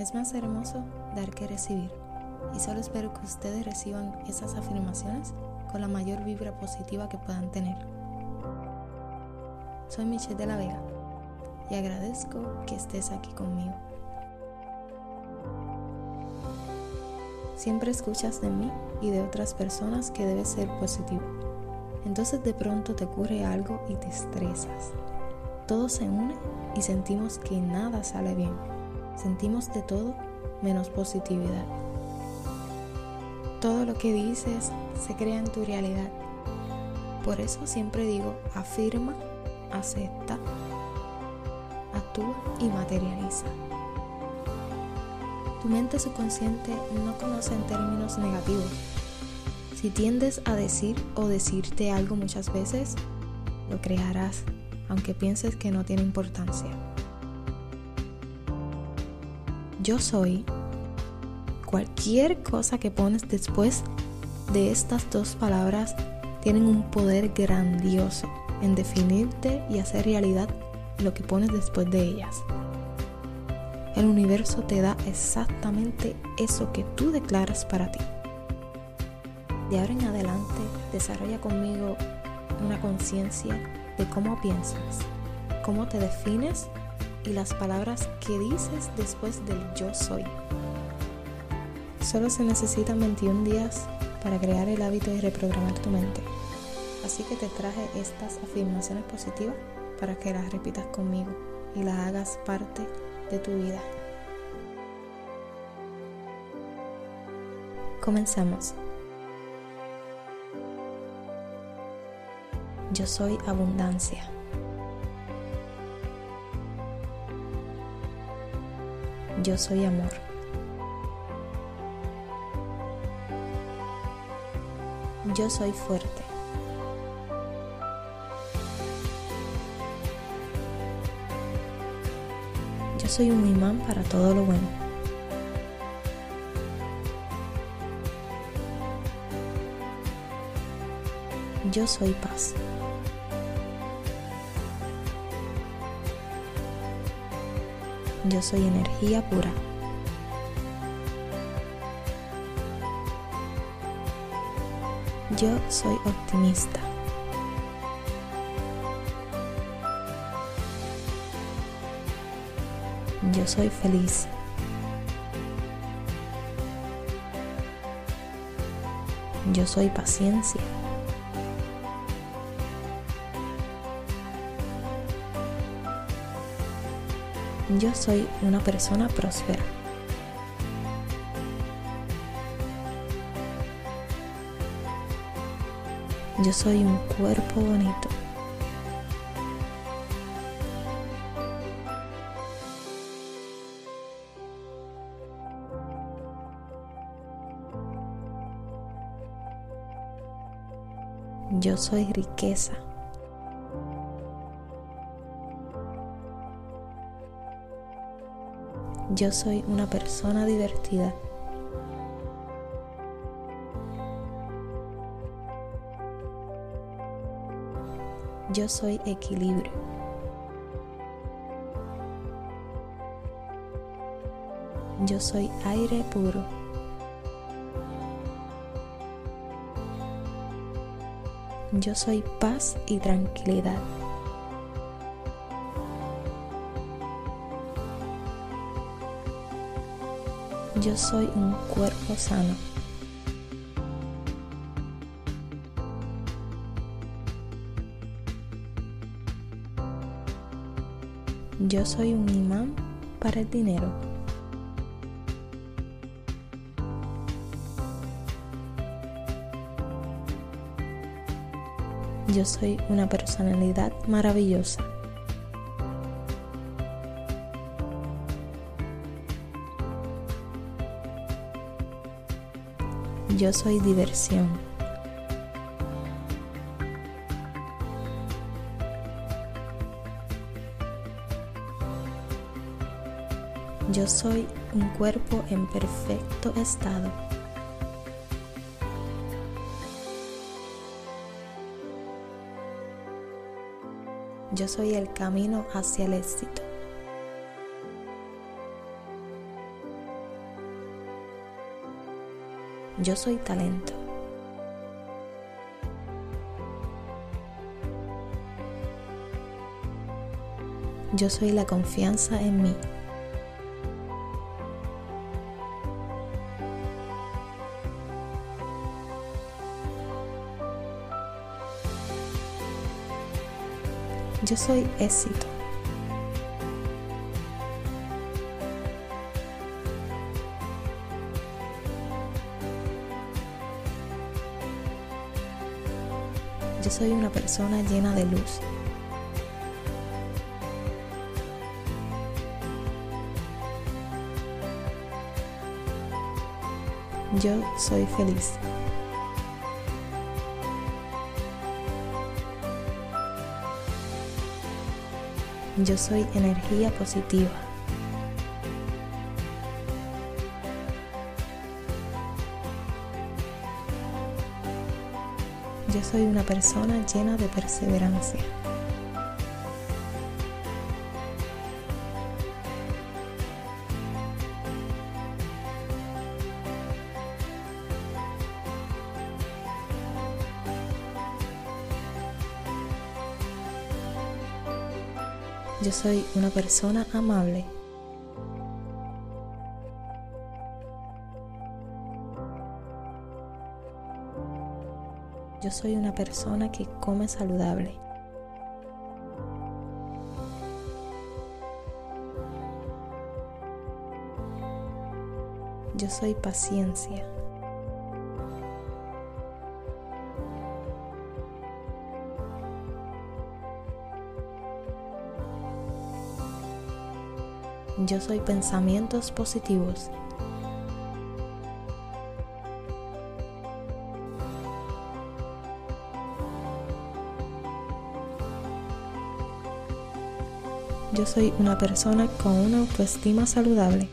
Es más hermoso dar que recibir. Y solo espero que ustedes reciban esas afirmaciones con la mayor vibra positiva que puedan tener. Soy Michelle de la Vega y agradezco que estés aquí conmigo. Siempre escuchas de mí y de otras personas que debes ser positivo. Entonces de pronto te ocurre algo y te estresas. Todo se une y sentimos que nada sale bien. Sentimos de todo menos positividad. Todo lo que dices se crea en tu realidad. Por eso siempre digo, afirma, acepta, actúa y materializa. Tu mente subconsciente no conoce en términos negativos. Si tiendes a decir o decirte algo muchas veces, lo crearás, aunque pienses que no tiene importancia. Yo soy cualquier cosa que pones después de estas dos palabras tienen un poder grandioso en definirte y hacer realidad lo que pones después de ellas. El universo te da exactamente eso que tú declaras para ti. De ahora en adelante, desarrolla conmigo una conciencia de cómo piensas, cómo te defines y las palabras que dices después del yo soy. Solo se necesitan 21 días para crear el hábito y reprogramar tu mente. Así que te traje estas afirmaciones positivas para que las repitas conmigo y las hagas parte de tu vida. Comenzamos. Yo soy abundancia. Yo soy amor. Yo soy fuerte. Yo soy un imán para todo lo bueno. Yo soy paz. Yo soy energía pura. Yo soy optimista. Yo soy feliz. Yo soy paciencia. Yo soy una persona próspera. Yo soy un cuerpo bonito. Yo soy riqueza. Yo soy una persona divertida. Yo soy equilibrio. Yo soy aire puro. Yo soy paz y tranquilidad. Yo soy un cuerpo sano. Yo soy un imán para el dinero. Yo soy una personalidad maravillosa. Yo soy diversión. Yo soy un cuerpo en perfecto estado. Yo soy el camino hacia el éxito. Yo soy talento. Yo soy la confianza en mí. Yo soy éxito. Yo soy una persona llena de luz. Yo soy feliz. Yo soy energía positiva. Soy una persona llena de perseverancia. Yo soy una persona amable. Yo soy una persona que come saludable. Yo soy paciencia. Yo soy pensamientos positivos. Yo soy una persona con una autoestima saludable.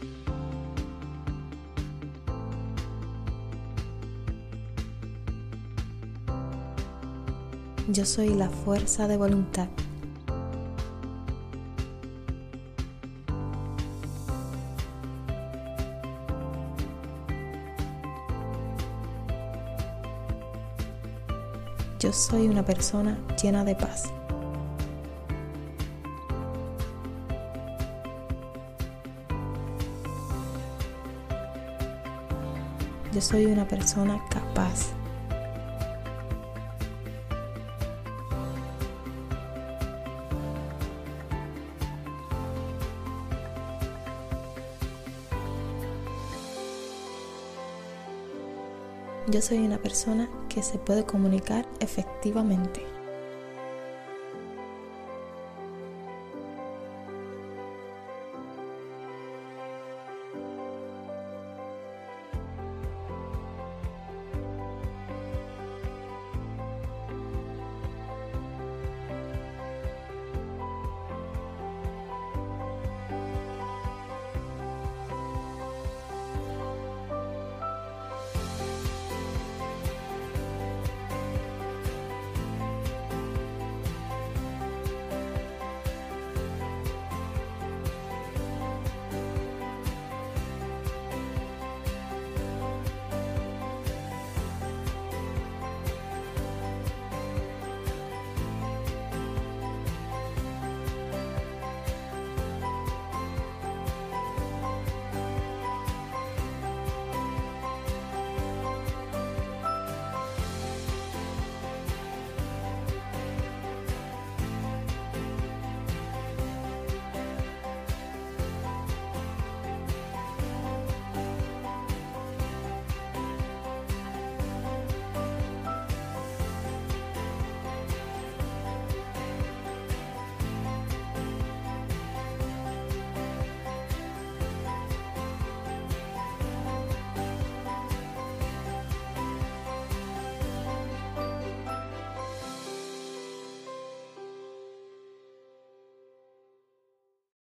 Yo soy la fuerza de voluntad. Yo soy una persona llena de paz. Yo soy una persona capaz. Yo soy una persona que se puede comunicar efectivamente.